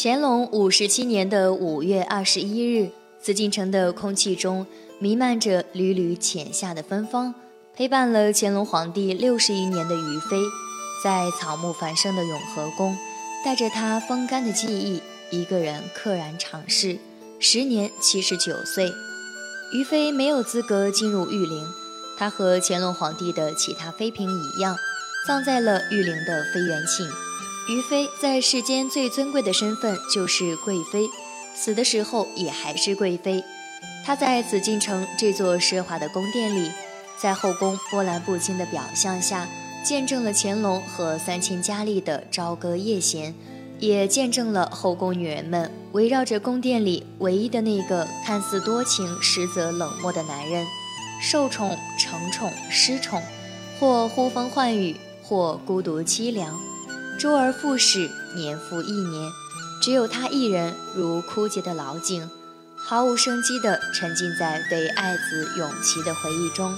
乾隆五十七年的五月二十一日，紫禁城的空气中弥漫着缕缕浅夏的芬芳。陪伴了乾隆皇帝六十余年的于妃，在草木繁盛的永和宫，带着她风干的记忆，一个人溘然长逝，时年七十九岁。于妃没有资格进入御陵，她和乾隆皇帝的其他妃嫔一样，葬在了御陵的妃园寝。于妃在世间最尊贵的身份就是贵妃，死的时候也还是贵妃。她在紫禁城这座奢华的宫殿里，在后宫波澜不惊的表象下，见证了乾隆和三千佳丽的朝歌夜弦，也见证了后宫女人们围绕着宫殿里唯一的那个看似多情实则冷漠的男人，受宠、承宠、失宠，或呼风唤雨，或孤独凄凉。周而复始，年复一年，只有他一人如枯竭的老井，毫无生机地沉浸在对爱子永琪的回忆中。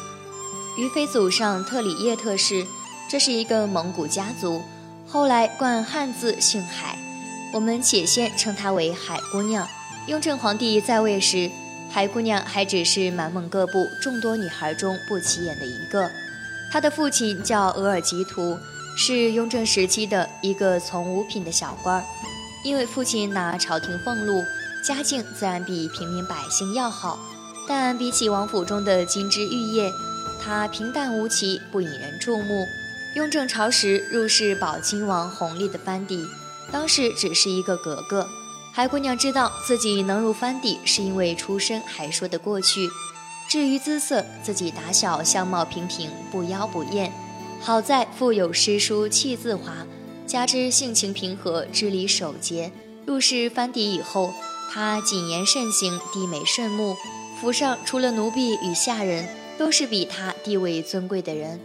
于妃祖上特里叶特氏，这是一个蒙古家族，后来冠汉字姓海，我们且先称她为海姑娘。雍正皇帝在位时，海姑娘还只是满蒙各部众多女孩中不起眼的一个。她的父亲叫额尔吉图。是雍正时期的一个从五品的小官儿，因为父亲拿朝廷俸禄，家境自然比平民百姓要好。但比起王府中的金枝玉叶，他平淡无奇，不引人注目。雍正朝时入仕宝亲王弘历的藩邸，当时只是一个格格。海姑娘知道自己能入藩邸，是因为出身还说得过去。至于姿色，自己打小相貌平平，不妖不艳。好在腹有诗书气自华，加之性情平和，知礼守节。入仕藩邸以后，他谨言慎行，低眉顺目。府上除了奴婢与下人，都是比他地位尊贵的人。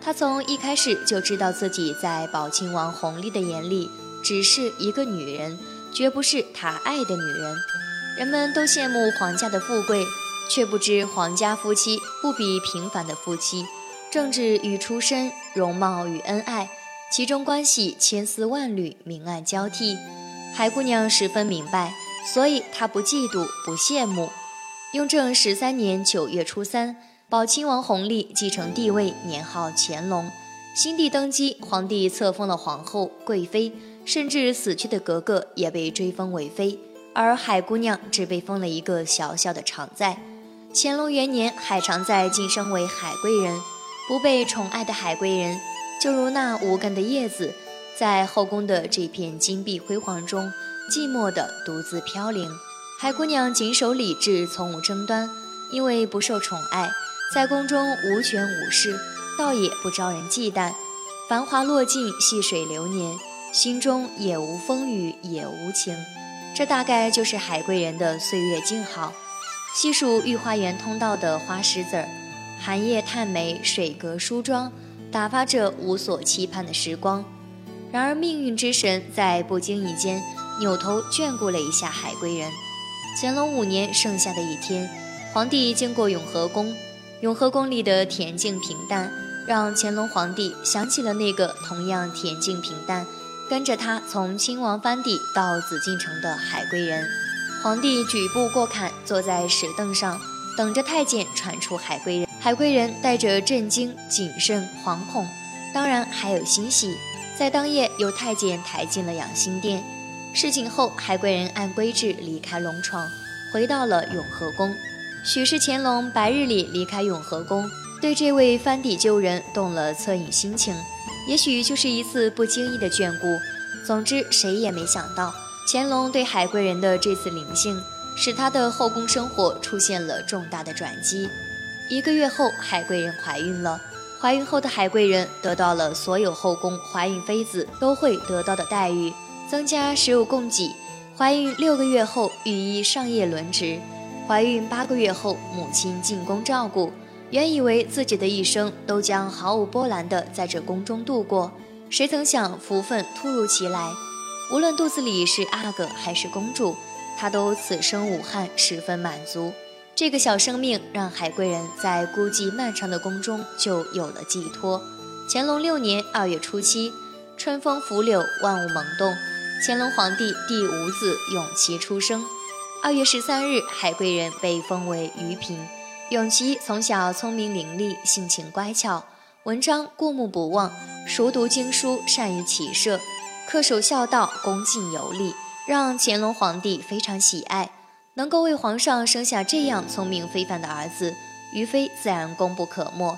他从一开始就知道自己在宝亲王弘历的眼里只是一个女人，绝不是他爱的女人。人们都羡慕皇家的富贵，却不知皇家夫妻不比平凡的夫妻。政治与出身，容貌与恩爱，其中关系千丝万缕，明暗交替。海姑娘十分明白，所以她不嫉妒，不羡慕。雍正十三年九月初三，宝亲王弘历继承帝位，年号乾隆。新帝登基，皇帝册封了皇后、贵妃，甚至死去的格格也被追封为妃，而海姑娘只被封了一个小小的常在。乾隆元年，海常在晋升为海贵人。不被宠爱的海贵人，就如那无根的叶子，在后宫的这片金碧辉煌中，寂寞地独自飘零。海姑娘谨守礼制，从无争端，因为不受宠爱，在宫中无权无势，倒也不招人忌惮。繁华落尽，细水流年，心中也无风雨，也无情。这大概就是海贵人的岁月静好。细数御花园通道的花石子儿。寒夜探梅，水阁梳妆，打发着无所期盼的时光。然而命运之神在不经意间扭头眷顾了一下海归人。乾隆五年盛夏的一天，皇帝经过永和宫，永和宫里的恬静平淡，让乾隆皇帝想起了那个同样恬静平淡，跟着他从亲王藩邸到紫禁城的海归人。皇帝举步过坎，坐在石凳上，等着太监传出海归人。海归人带着震惊、谨慎、惶恐，当然还有欣喜。在当夜，由太监抬进了养心殿。事情后，海归人按规制离开龙床，回到了永和宫。许是乾隆白日里离开永和宫，对这位翻底旧人动了恻隐心情，也许就是一次不经意的眷顾。总之，谁也没想到，乾隆对海归人的这次灵性，使他的后宫生活出现了重大的转机。一个月后，海贵人怀孕了。怀孕后的海贵人得到了所有后宫怀孕妃子都会得到的待遇，增加食物供给。怀孕六个月后，御医上夜轮值。怀孕八个月后，母亲进宫照顾。原以为自己的一生都将毫无波澜地在这宫中度过，谁曾想福分突如其来。无论肚子里是阿哥还是公主，她都此生无憾，十分满足。这个小生命让海贵人在孤寂漫长的宫中就有了寄托。乾隆六年二月初七，春风拂柳，万物萌动，乾隆皇帝第五子永琪出生。二月十三日，海贵人被封为愉嫔。永琪从小聪明伶俐，性情乖巧，文章过目不忘，熟读经书，善于骑射，恪守孝道，恭敬有礼，让乾隆皇帝非常喜爱。能够为皇上生下这样聪明非凡的儿子，于妃自然功不可没。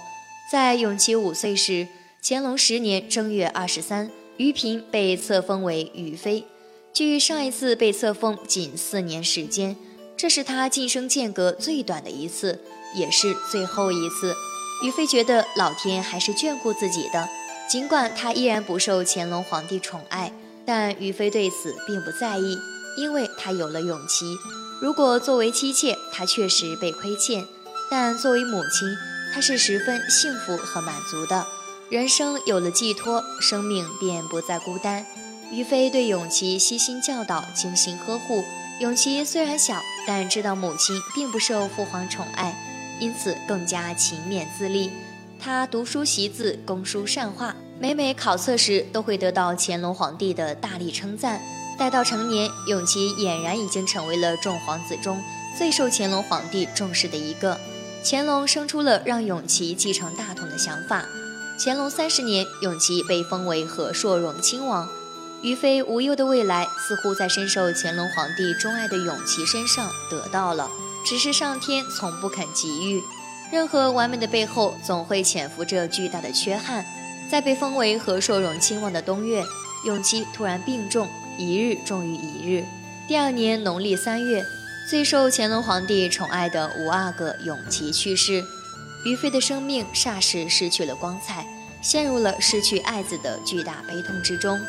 在永琪五岁时，乾隆十年正月二十三，于嫔被册封为于妃。距上一次被册封仅四年时间，这是他晋升间隔最短的一次，也是最后一次。于妃觉得老天还是眷顾自己的，尽管她依然不受乾隆皇帝宠爱，但于妃对此并不在意，因为她有了永琪。如果作为妻妾，她确实被亏欠；但作为母亲，她是十分幸福和满足的。人生有了寄托，生命便不再孤单。于妃对永琪悉心教导，精心呵护。永琪虽然小，但知道母亲并不受父皇宠爱，因此更加勤勉自立。他读书习字，工书善画，每每考测时都会得到乾隆皇帝的大力称赞。待到成年，永琪俨然已经成为了众皇子中最受乾隆皇帝重视的一个。乾隆生出了让永琪继承大统的想法。乾隆三十年，永琪被封为和硕荣亲王。于妃无忧的未来，似乎在深受乾隆皇帝钟爱的永琪身上得到了，只是上天从不肯给予。任何完美的背后，总会潜伏着巨大的缺憾。在被封为和硕荣亲王的冬月，永琪突然病重。一日重于一日。第二年农历三月，最受乾隆皇帝宠爱的五阿哥永琪去世，于妃的生命霎时失去了光彩，陷入了失去爱子的巨大悲痛之中。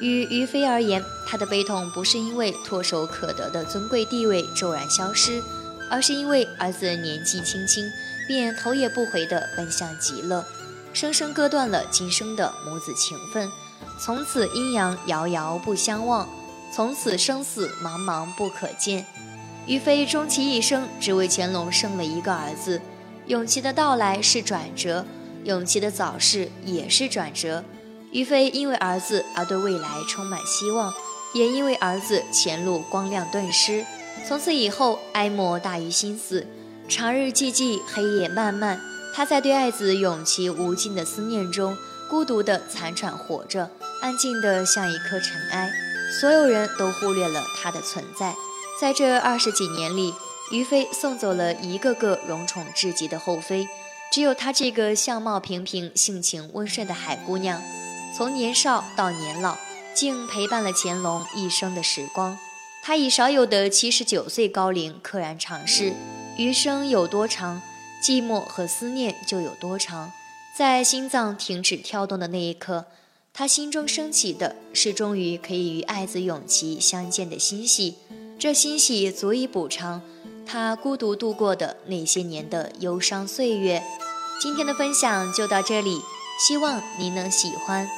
与于妃而言，她的悲痛不是因为唾手可得的尊贵地位骤然消失，而是因为儿子年纪轻轻便头也不回地奔向极乐，生生割断了今生的母子情分。从此阴阳遥遥不相望，从此生死茫茫不可见。于妃终其一生只为乾隆生了一个儿子。永琪的到来是转折，永琪的早逝也是转折。于妃因为儿子而对未来充满希望，也因为儿子前路光亮顿失。从此以后，哀莫大于心死，长日寂寂，黑夜漫漫。他在对爱子永琪无尽的思念中，孤独地残喘活着。安静的像一颗尘埃，所有人都忽略了他的存在。在这二十几年里，于妃送走了一个个荣宠至极的后妃，只有她这个相貌平平、性情温顺的海姑娘，从年少到年老，竟陪伴了乾隆一生的时光。她以少有的七十九岁高龄溘然长逝，余生有多长，寂寞和思念就有多长。在心脏停止跳动的那一刻。他心中升起的是终于可以与爱子永琪相见的欣喜，这欣喜足以补偿他孤独度过的那些年的忧伤岁月。今天的分享就到这里，希望您能喜欢。